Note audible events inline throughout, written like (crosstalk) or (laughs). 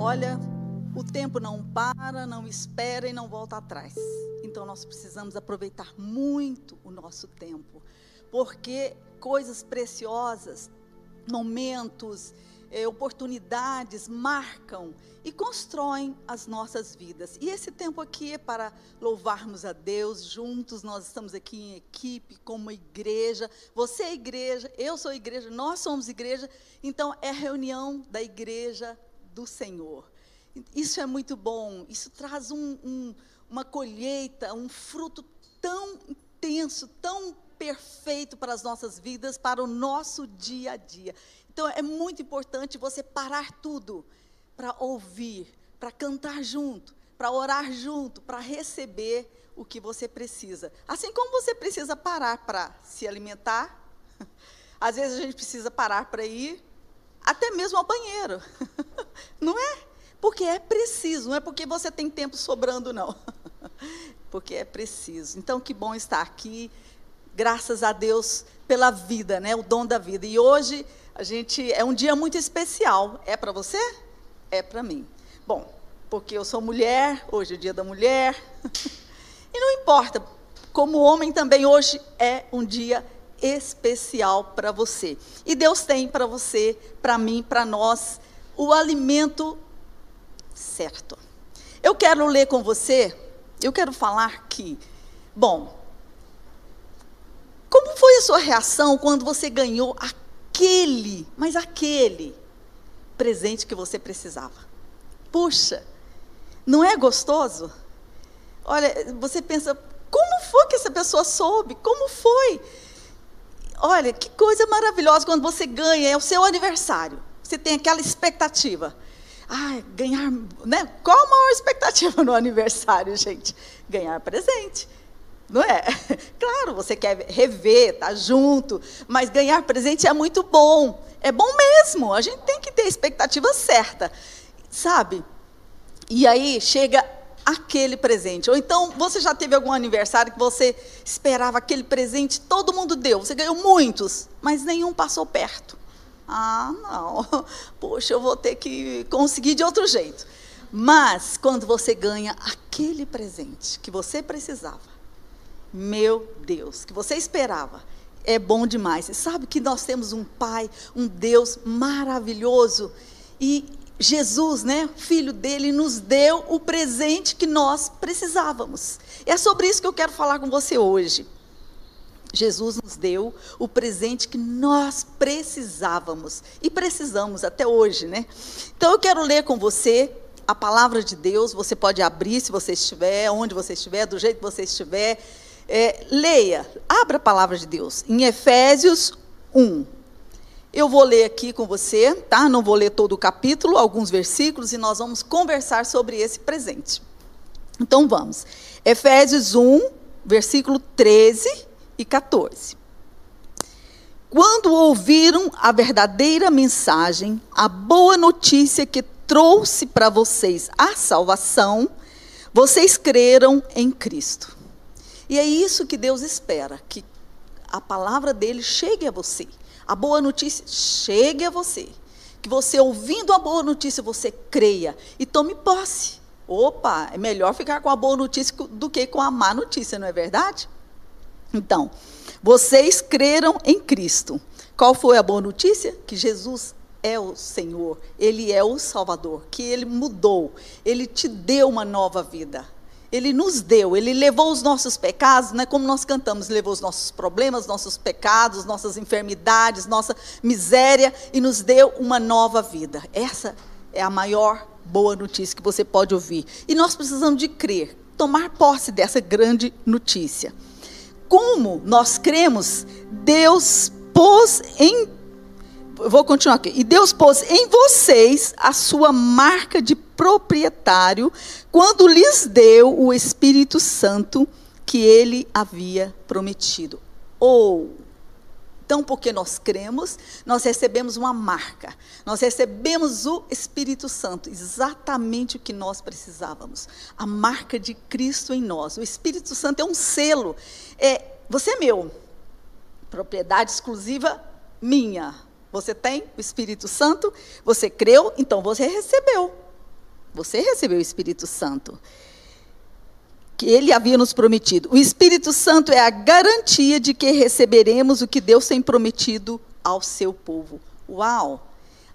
Olha, o tempo não para, não espera e não volta atrás. Então nós precisamos aproveitar muito o nosso tempo, porque coisas preciosas, momentos, eh, oportunidades marcam e constroem as nossas vidas. E esse tempo aqui é para louvarmos a Deus juntos. Nós estamos aqui em equipe, como igreja. Você é igreja, eu sou igreja, nós somos igreja. Então é reunião da igreja do Senhor. Isso é muito bom. Isso traz um, um, uma colheita, um fruto tão intenso, tão perfeito para as nossas vidas, para o nosso dia a dia. Então é muito importante você parar tudo para ouvir, para cantar junto, para orar junto, para receber o que você precisa. Assim como você precisa parar para se alimentar, (laughs) às vezes a gente precisa parar para ir até mesmo ao banheiro. (laughs) Não é? Porque é preciso, não é porque você tem tempo sobrando, não. (laughs) Porque é preciso. Então, que bom estar aqui. Graças a Deus pela vida, né? O dom da vida. E hoje a gente é um dia muito especial. É para você? É para mim. Bom, porque eu sou mulher, hoje é o dia da mulher. (laughs) E não importa, como homem também hoje é um dia especial para você. E Deus tem para você, para mim, para nós, o alimento certo. Eu quero ler com você, eu quero falar que, bom, como foi a sua reação quando você ganhou aquele, mas aquele presente que você precisava? Puxa, não é gostoso? Olha, você pensa, como foi que essa pessoa soube? Como foi? Olha, que coisa maravilhosa quando você ganha, é o seu aniversário. Você tem aquela expectativa. Ah, ganhar, né? Qual a maior expectativa no aniversário, gente? Ganhar presente. Não é? (laughs) Claro, você quer rever, estar tá junto, mas ganhar presente é muito bom. É bom mesmo. A gente tem que ter a expectativa certa. Sabe? E aí chega aquele presente. Ou então você já teve algum aniversário que você esperava aquele presente, todo mundo deu, você ganhou muitos, mas nenhum passou perto. Ah, não. (laughs) Poxa, eu vou ter que conseguir de outro jeito. Mas quando você ganha aquele presente que você precisava, meu Deus, que você esperava, é bom demais. E sabe que nós temos um Pai, um Deus maravilhoso. E Jesus, né, filho dele, nos deu o presente que nós precisávamos. É sobre isso que eu quero falar com você hoje. Jesus nos deu o presente que nós precisávamos e precisamos até hoje, né? Então eu quero ler com você a palavra de Deus. Você pode abrir se você estiver, onde você estiver, do jeito que você estiver. É, leia, abra a palavra de Deus em Efésios 1. Eu vou ler aqui com você, tá? Não vou ler todo o capítulo, alguns versículos, e nós vamos conversar sobre esse presente. Então vamos. Efésios 1, versículo 13 e 14. Quando ouviram a verdadeira mensagem, a boa notícia que trouxe para vocês a salvação, vocês creram em Cristo. E é isso que Deus espera, que a palavra dele chegue a você. A boa notícia chegue a você. Que você, ouvindo a boa notícia, você creia e tome posse. Opa, é melhor ficar com a boa notícia do que com a má notícia, não é verdade? Então, vocês creram em Cristo. Qual foi a boa notícia? Que Jesus é o Senhor, Ele é o Salvador, que Ele mudou, Ele te deu uma nova vida. Ele nos deu, Ele levou os nossos pecados, né, como nós cantamos, levou os nossos problemas, nossos pecados, nossas enfermidades, nossa miséria e nos deu uma nova vida. Essa é a maior boa notícia que você pode ouvir. E nós precisamos de crer, tomar posse dessa grande notícia como nós cremos, Deus pôs em. Vou continuar aqui. E Deus pôs em vocês a sua marca de proprietário quando lhes deu o Espírito Santo que ele havia prometido. Ou então, porque nós cremos, nós recebemos uma marca, nós recebemos o Espírito Santo, exatamente o que nós precisávamos. A marca de Cristo em nós. O Espírito Santo é um selo. É, você é meu, propriedade exclusiva minha. Você tem o Espírito Santo, você creu, então você recebeu. Você recebeu o Espírito Santo. Que ele havia nos prometido. O Espírito Santo é a garantia de que receberemos o que Deus tem prometido ao seu povo. Uau!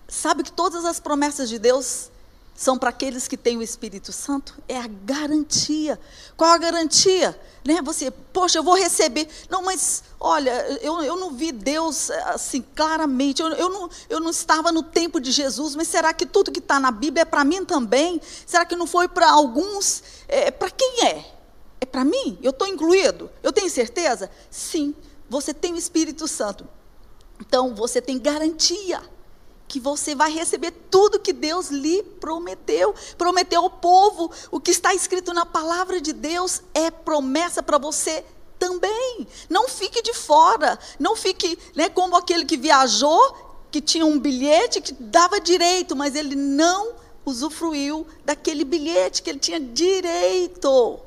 Sabe que todas as promessas de Deus são para aqueles que têm o Espírito Santo? É a garantia. Qual a garantia? Né? Você, poxa, eu vou receber. Não, mas olha, eu, eu não vi Deus assim claramente. Eu, eu, não, eu não estava no tempo de Jesus, mas será que tudo que está na Bíblia é para mim também? Será que não foi para alguns? É, para quem é? É para mim? Eu estou incluído? Eu tenho certeza? Sim, você tem o Espírito Santo. Então você tem garantia que você vai receber tudo que Deus lhe prometeu. Prometeu ao povo. O que está escrito na palavra de Deus é promessa para você também. Não fique de fora. Não fique né, como aquele que viajou, que tinha um bilhete que dava direito, mas ele não usufruiu daquele bilhete que ele tinha direito.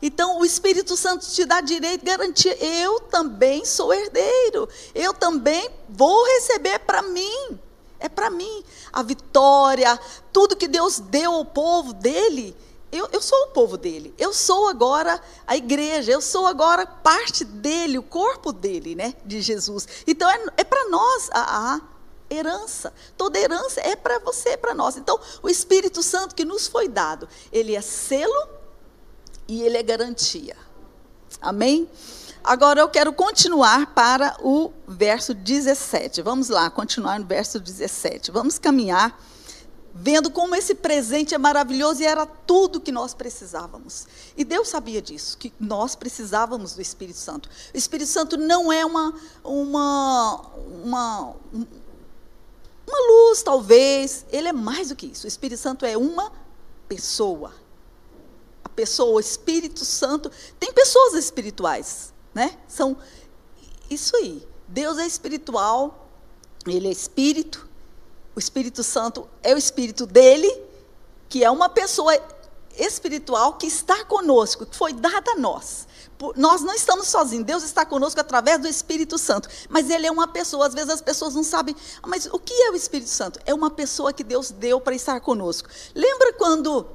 Então, o Espírito Santo te dá direito, garantia. Eu também sou herdeiro. Eu também vou receber para mim. É para mim. A vitória, tudo que Deus deu ao povo dele, eu, eu, sou o povo dele. Eu sou agora a igreja. Eu sou agora parte dele, o corpo dele, né? De Jesus. Então é, é para nós a, a, herança. Toda herança é para você, para nós. Então o Espírito Santo que nos foi dado, ele é selo e ele é garantia. Amém? Agora eu quero continuar para o verso 17. Vamos lá, continuar no verso 17. Vamos caminhar vendo como esse presente é maravilhoso e era tudo que nós precisávamos. E Deus sabia disso, que nós precisávamos do Espírito Santo. O Espírito Santo não é uma uma uma uma luz, talvez, ele é mais do que isso. O Espírito Santo é uma pessoa. A pessoa, o Espírito Santo, tem pessoas espirituais né? São isso aí. Deus é espiritual, ele é espírito. O Espírito Santo é o espírito dele, que é uma pessoa espiritual que está conosco, que foi dada a nós. Nós não estamos sozinhos, Deus está conosco através do Espírito Santo. Mas Ele é uma pessoa, às vezes as pessoas não sabem, ah, mas o que é o Espírito Santo? É uma pessoa que Deus deu para estar conosco. Lembra quando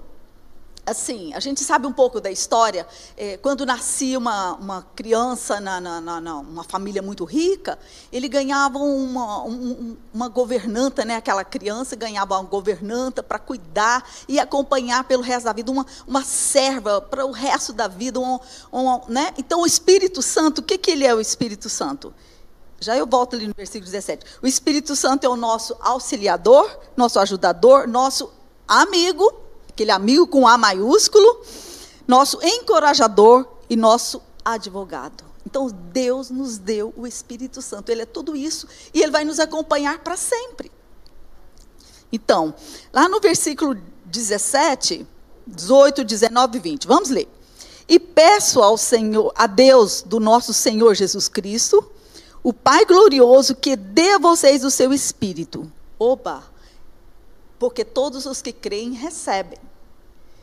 assim, a gente sabe um pouco da história. É, quando nascia uma, uma criança na, na, na, numa família muito rica, ele ganhava uma, um, uma governanta, né? Aquela criança ganhava uma governanta para cuidar e acompanhar pelo resto da vida, uma, uma serva para o resto da vida. Um, um, né? Então, o Espírito Santo, o que, que ele é o Espírito Santo? Já eu volto ali no versículo 17. O Espírito Santo é o nosso auxiliador, nosso ajudador, nosso amigo aquele amigo com A maiúsculo, nosso encorajador e nosso advogado. Então, Deus nos deu o Espírito Santo, Ele é tudo isso e Ele vai nos acompanhar para sempre. Então, lá no versículo 17, 18, 19 e 20, vamos ler. E peço ao Senhor, a Deus do nosso Senhor Jesus Cristo, o Pai glorioso, que dê a vocês o seu Espírito. Opa! Porque todos os que creem recebem.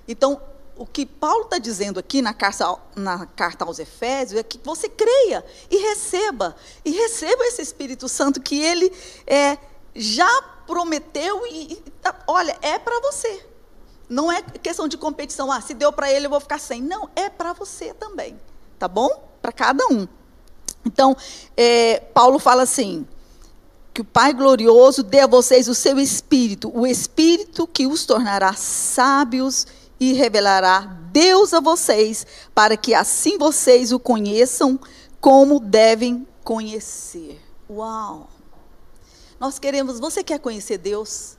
Então, o que Paulo está dizendo aqui na carta, na carta aos Efésios é que você creia e receba. E receba esse Espírito Santo que ele é, já prometeu e, e olha, é para você. Não é questão de competição, ah, se deu para ele eu vou ficar sem. Não, é para você também. Tá bom? Para cada um. Então, é, Paulo fala assim: que o Pai glorioso dê a vocês o seu espírito, o espírito que os tornará sábios e revelará Deus a vocês, para que assim vocês o conheçam como devem conhecer. Uau! Nós queremos, você quer conhecer Deus?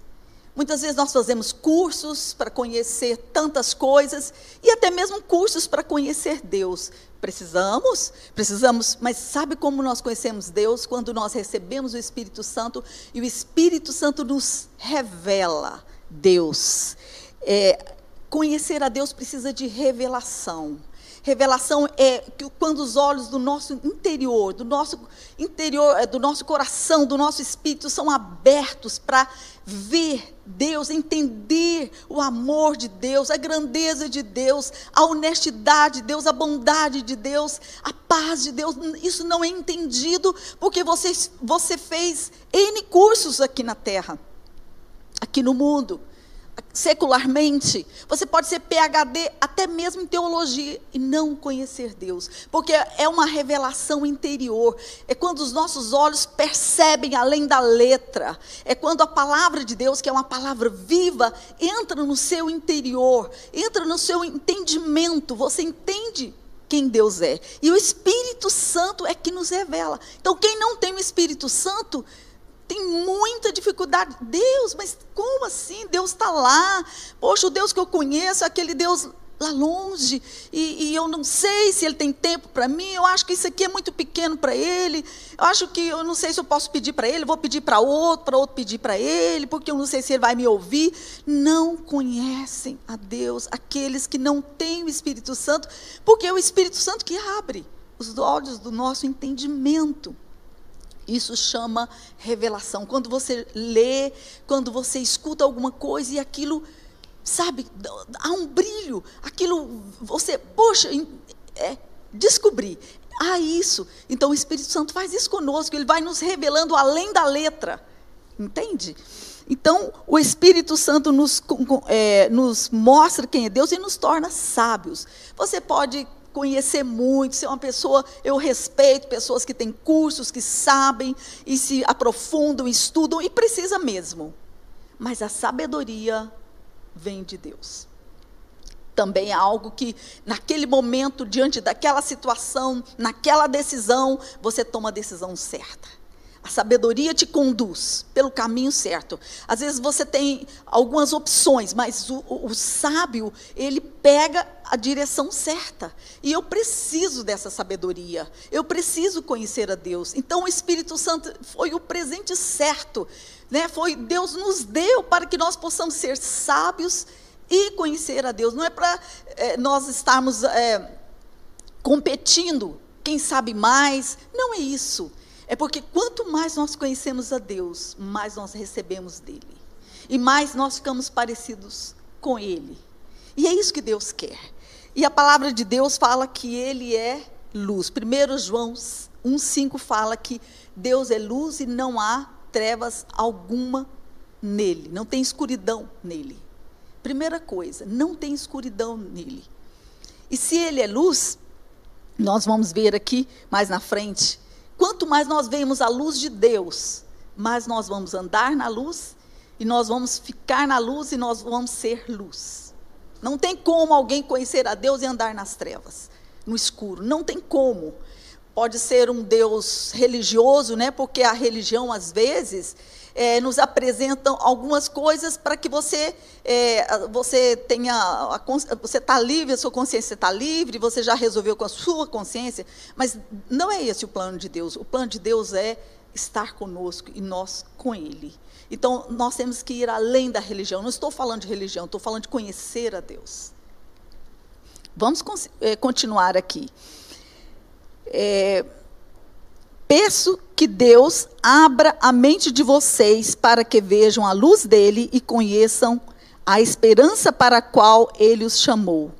Muitas vezes nós fazemos cursos para conhecer tantas coisas e até mesmo cursos para conhecer Deus. Precisamos, precisamos, mas sabe como nós conhecemos Deus? Quando nós recebemos o Espírito Santo e o Espírito Santo nos revela Deus. É, conhecer a Deus precisa de revelação. Revelação é quando os olhos do nosso interior, do nosso interior, é, do nosso coração, do nosso espírito são abertos para ver Deus, entender o amor de Deus, a grandeza de Deus, a honestidade de Deus, a bondade de Deus, a paz de Deus. Isso não é entendido porque você, você fez N cursos aqui na terra, aqui no mundo secularmente, você pode ser PhD até mesmo em teologia e não conhecer Deus, porque é uma revelação interior. É quando os nossos olhos percebem além da letra. É quando a palavra de Deus, que é uma palavra viva, entra no seu interior, entra no seu entendimento. Você entende quem Deus é. E o Espírito Santo é que nos revela. Então, quem não tem o Espírito Santo tem muita dificuldade. Deus, mas como assim? Deus está lá. Poxa, o Deus que eu conheço é aquele Deus lá longe, e, e eu não sei se ele tem tempo para mim, eu acho que isso aqui é muito pequeno para ele, eu acho que eu não sei se eu posso pedir para ele, vou pedir para outro, para outro pedir para ele, porque eu não sei se ele vai me ouvir. Não conhecem a Deus aqueles que não têm o Espírito Santo, porque é o Espírito Santo que abre os olhos do nosso entendimento. Isso chama revelação. Quando você lê, quando você escuta alguma coisa e aquilo, sabe, há um brilho, aquilo, você, poxa, é, descobrir. Ah, isso. Então o Espírito Santo faz isso conosco, ele vai nos revelando além da letra. Entende? Então, o Espírito Santo nos, é, nos mostra quem é Deus e nos torna sábios. Você pode conhecer muito, ser uma pessoa, eu respeito pessoas que têm cursos, que sabem e se aprofundam, estudam e precisa mesmo. Mas a sabedoria vem de Deus. Também é algo que, naquele momento, diante daquela situação, naquela decisão, você toma a decisão certa. A sabedoria te conduz pelo caminho certo. Às vezes você tem algumas opções, mas o, o, o, sábio, ele pega a direção certa. E eu preciso dessa sabedoria. Eu preciso conhecer a Deus. Então o Espírito Santo foi o presente certo. Né? Foi Deus nos deu para que nós possamos ser sábios e conhecer a Deus. Não é para é, nós estarmos é, competindo, quem sabe mais. Não é isso. É porque quanto mais nós conhecemos a Deus, mais nós recebemos dele. E mais nós ficamos parecidos com ele. E é isso que Deus quer. E a palavra de Deus fala que ele é luz. 1 João 1,5 fala que Deus é luz e não há trevas alguma nele, não tem escuridão nele. Primeira coisa, não tem escuridão nele. E se ele é luz, nós vamos ver aqui mais na frente Quanto mais nós vemos a luz de Deus, mais nós vamos andar na luz e nós vamos ficar na luz e nós vamos ser luz. Não tem como alguém conhecer a Deus e andar nas trevas, no escuro. Não tem como. Pode ser um Deus religioso, né? Porque a religião às vezes é, nos apresentam algumas coisas para que você é, você tenha a, você está livre, a sua consciência está livre, você já resolveu com a sua consciência, mas não é esse o plano de Deus. O plano de Deus é estar conosco e nós com Ele. Então nós temos que ir além da religião. Não estou falando de religião, estou falando de conhecer a Deus. Vamos é, continuar aqui. É, Peço que Deus abra a mente de vocês para que vejam a luz dele e conheçam a esperança para a qual ele os chamou.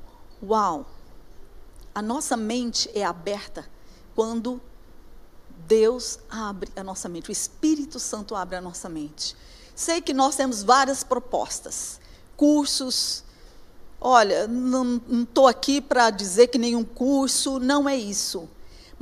Uau! A nossa mente é aberta quando Deus abre a nossa mente, o Espírito Santo abre a nossa mente. Sei que nós temos várias propostas, cursos. Olha, não estou aqui para dizer que nenhum curso, não é isso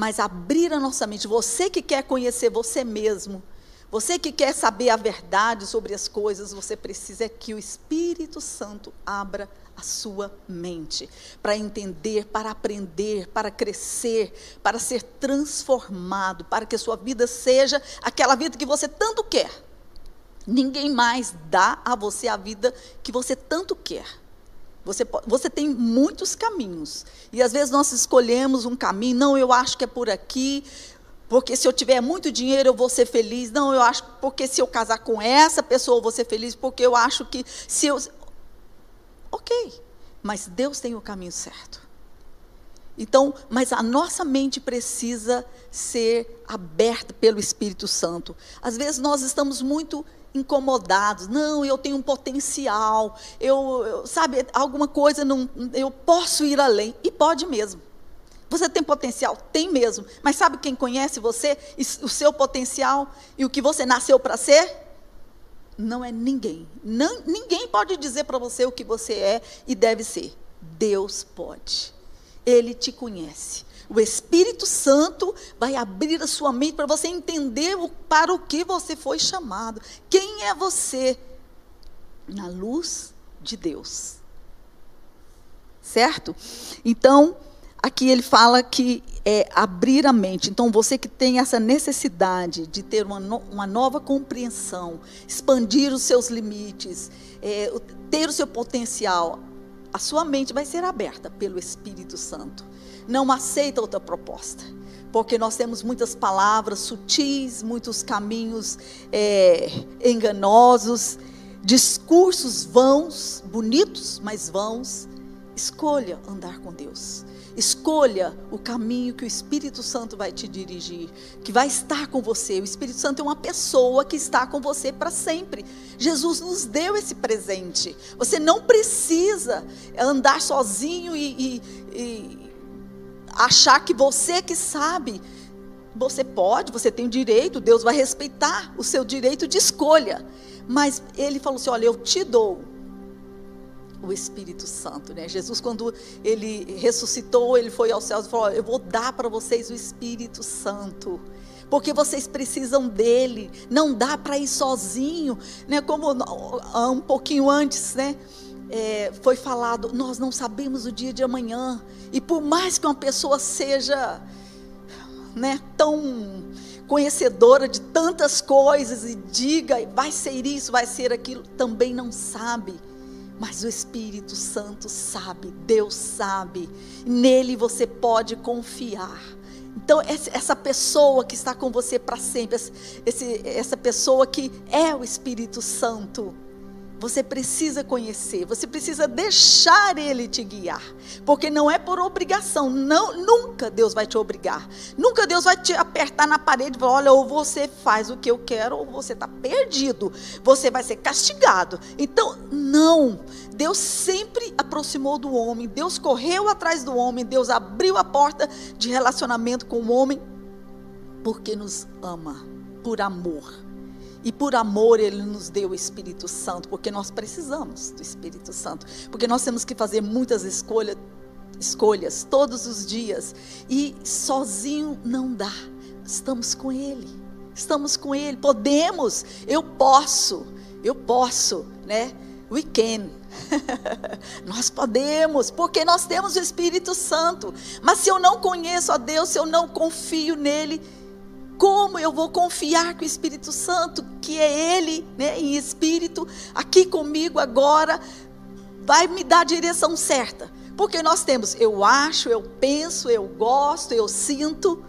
mas abrir a nossa mente. Você que quer conhecer você mesmo, você que quer saber a verdade sobre as coisas, você precisa que o Espírito Santo abra a sua mente para entender, para aprender, para crescer, para ser transformado, para que a sua vida seja aquela vida que você tanto quer. Ninguém mais dá a você a vida que você tanto quer. Você, você tem muitos caminhos. E às vezes nós escolhemos um caminho, não, eu acho que é por aqui, porque se eu tiver muito dinheiro eu vou ser feliz. Não, eu acho porque se eu casar com essa pessoa eu vou ser feliz, porque eu acho que se eu. Ok, mas Deus tem o caminho certo. Então, mas a nossa mente precisa ser aberta pelo Espírito Santo. Às vezes nós estamos muito incomodados. Não, eu tenho um potencial. Eu, eu, sabe, alguma coisa não, eu posso ir além e pode mesmo. Você tem potencial? Tem mesmo. Mas sabe quem conhece você, o seu potencial e o que você nasceu para ser? Não é ninguém. Não, ninguém pode dizer para você o que você é e deve ser. Deus pode. Ele te conhece. O Espírito Santo vai abrir a sua mente para você entender para o que você foi chamado. Quem é você? Na luz de Deus. Certo? Então, aqui ele fala que é abrir a mente. Então, você que tem essa necessidade de ter uma, no, uma nova compreensão, expandir os seus limites, é, ter o seu potencial, a sua mente vai ser aberta pelo Espírito Santo não aceita outra proposta. Porque nós temos muitas palavras sutis, muitos caminhos é, enganosos, discursos vãos, bonitos, mas vãos. Escolha andar com Deus. Escolha o caminho que o Espírito Santo vai te dirigir, que vai estar com você. O Espírito Santo é uma pessoa que está com você para sempre. Jesus nos deu esse presente. Você não precisa andar sozinho e, e, e achar que você que sabe. Você pode, você tem o direito, Deus vai respeitar o seu direito de escolha. Mas ele falou assim: olha, eu te dou o Espírito Santo, né? Jesus, quando ele ressuscitou, ele foi aos céus e falou: Eu vou dar para vocês o Espírito Santo, porque vocês precisam dele. Não dá para ir sozinho, né? Como um pouquinho antes, né? é, foi falado, nós não sabemos o dia de amanhã. E por mais que uma pessoa seja né, tão conhecedora de tantas coisas e diga, vai ser isso, vai ser aquilo, também não sabe. Mas o Espírito Santo sabe, Deus sabe, nele você pode confiar. Então, essa pessoa que está com você para sempre, essa pessoa que é o Espírito Santo, você precisa conhecer, você precisa deixar ele te guiar, porque não é por obrigação, não, nunca Deus vai te obrigar, nunca Deus vai te apertar na parede e falar: olha, ou você faz o que eu quero, ou você está perdido, você vai ser castigado. Então, não, Deus sempre aproximou do homem, Deus correu atrás do homem, Deus abriu a porta de relacionamento com o homem, porque nos ama, por amor. E por amor Ele nos deu o Espírito Santo, porque nós precisamos do Espírito Santo. Porque nós temos que fazer muitas escolhas, escolhas todos os dias. E sozinho não dá. Estamos com Ele. Estamos com Ele. Podemos. Eu posso. Eu posso, né? We can. (laughs) nós podemos, porque nós temos o Espírito Santo. Mas se eu não conheço a Deus, se eu não confio nele, como eu vou confiar que o Espírito Santo, que é Ele, né, em espírito, aqui comigo agora, vai me dar a direção certa? Porque nós temos, eu acho, eu penso, eu gosto, eu sinto,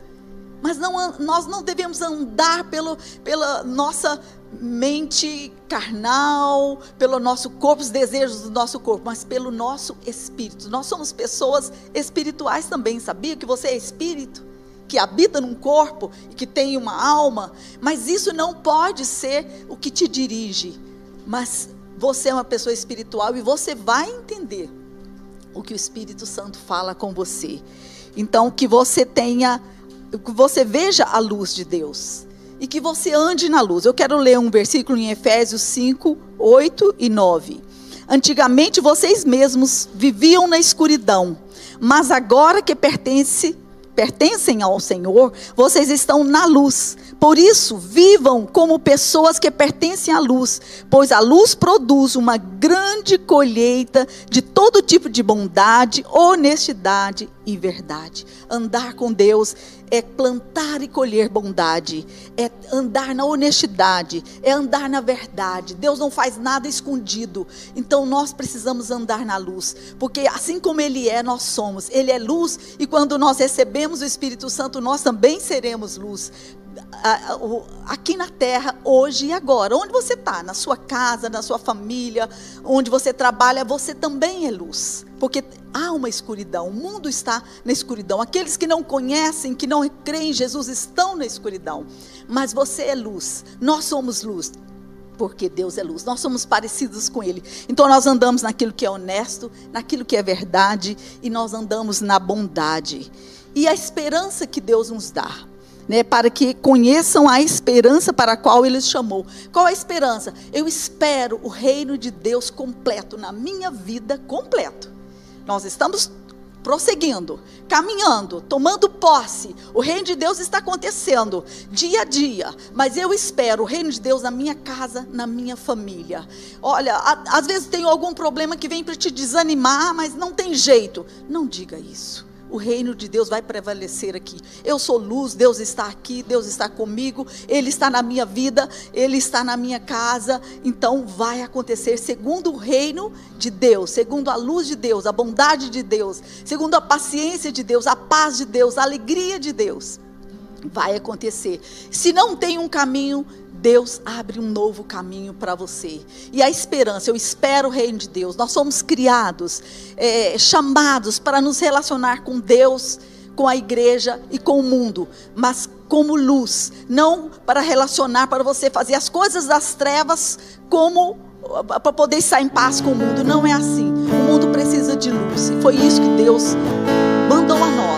mas não, nós não devemos andar pelo, pela nossa mente carnal, pelo nosso corpo, os desejos do nosso corpo, mas pelo nosso espírito. Nós somos pessoas espirituais também, sabia que você é espírito? Que habita num corpo e que tem uma alma, mas isso não pode ser o que te dirige. Mas você é uma pessoa espiritual e você vai entender o que o Espírito Santo fala com você. Então, que você tenha, que você veja a luz de Deus e que você ande na luz. Eu quero ler um versículo em Efésios 5, 8 e 9. Antigamente vocês mesmos viviam na escuridão, mas agora que pertence pertencem ao Senhor, vocês estão na luz. Por isso, vivam como pessoas que pertencem à luz, pois a luz produz uma grande colheita de todo tipo de bondade, honestidade e verdade. Andar com Deus é plantar e colher bondade, é andar na honestidade, é andar na verdade. Deus não faz nada escondido. Então nós precisamos andar na luz, porque assim como Ele é, nós somos. Ele é luz e quando nós recebemos o Espírito Santo, nós também seremos luz aqui na terra, hoje e agora. Onde você está? Na sua casa, na sua família, onde você trabalha, você também é luz. Porque há uma escuridão, o mundo está na escuridão. Aqueles que não conhecem, que não creem em Jesus, estão na escuridão. Mas você é luz, nós somos luz. Porque Deus é luz, nós somos parecidos com Ele. Então nós andamos naquilo que é honesto, naquilo que é verdade, e nós andamos na bondade. E a esperança que Deus nos dá Né, para que conheçam a esperança para a qual ele chamou. Qual a esperança? Eu espero o reino de Deus completo na minha vida completo. Nós estamos prosseguindo, caminhando, tomando posse. O reino de Deus está acontecendo dia a dia, mas eu espero o reino de Deus na minha casa, na minha família. Olha, a, às vezes tem algum problema que vem para te desanimar, mas não tem jeito. Não diga isso o reino de Deus vai prevalecer aqui. Eu sou luz, Deus está aqui, Deus está comigo, Ele está na minha vida, Ele está na minha casa. Então vai acontecer segundo o reino de Deus, segundo a luz de Deus, a bondade de Deus, segundo a paciência de Deus, a paz de Deus, a alegria de Deus. Vai acontecer. Se não tem um caminho, Deus abre um novo caminho para você. E a esperança, eu espero o reino de Deus. Nós somos criados, é, chamados para nos relacionar com Deus, com a igreja e com o mundo, mas como luz, não para relacionar, para você fazer as coisas das trevas como para poder estar em paz com o mundo. Não é assim. O mundo precisa de luz. E foi isso que Deus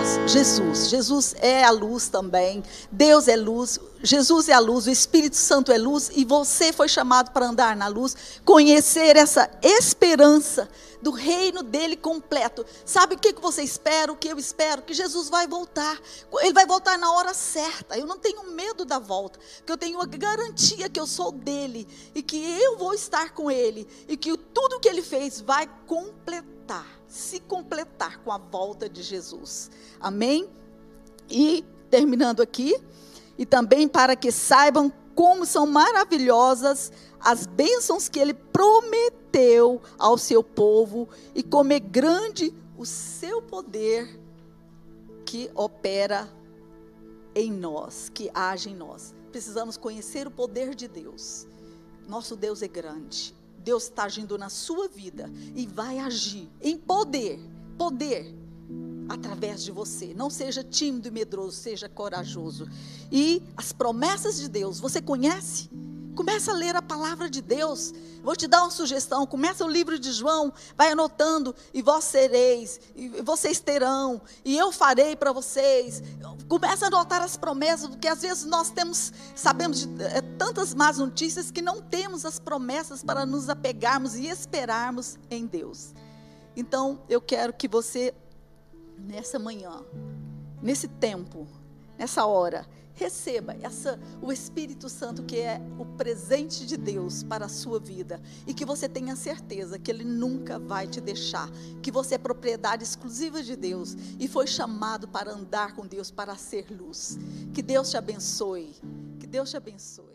nós, Jesus. Jesus é a luz também. Deus é luz. Jesus é a luz, o Espírito Santo é luz e você foi chamado para andar na luz, conhecer essa esperança do reino dele completo. Sabe o que você espera? O que eu espero? Que Jesus vai voltar. Ele vai voltar na hora certa. Eu não tenho medo da volta, porque eu tenho a garantia que eu sou dele e que eu vou estar com ele e que tudo que ele fez vai completar, se completar com a volta de Jesus. Amém? E terminando aqui, e também para que saibam como são maravilhosas as bênçãos que ele prometeu ao seu povo e como é grande o seu poder que opera em nós, que age em nós. Precisamos conhecer o poder de Deus. Nosso Deus é grande. Deus está agindo na sua vida e vai agir em poder, poder através de você. Não seja tímido e medroso, seja corajoso. E as promessas de Deus, você conhece? Começa a ler a palavra de Deus. Vou te dar uma sugestão. Começa o livro de João, vai anotando, e vós sereis, e vocês terão, e eu farei para vocês. Começa a anotar as promessas, porque às vezes nós temos, sabemos de é, tantas más notícias que não temos as promessas para nos apegarmos e esperarmos em Deus. Então, eu quero que você nessa manhã, nesse tempo, nessa hora, receba essa, o Espírito Santo que é o presente de Deus para a sua vida e que você tenha certeza que Ele nunca vai te deixar, que você é propriedade exclusiva de Deus e foi chamado para andar com Deus, para ser luz. Que Deus te abençoe. Que Deus te abençoe.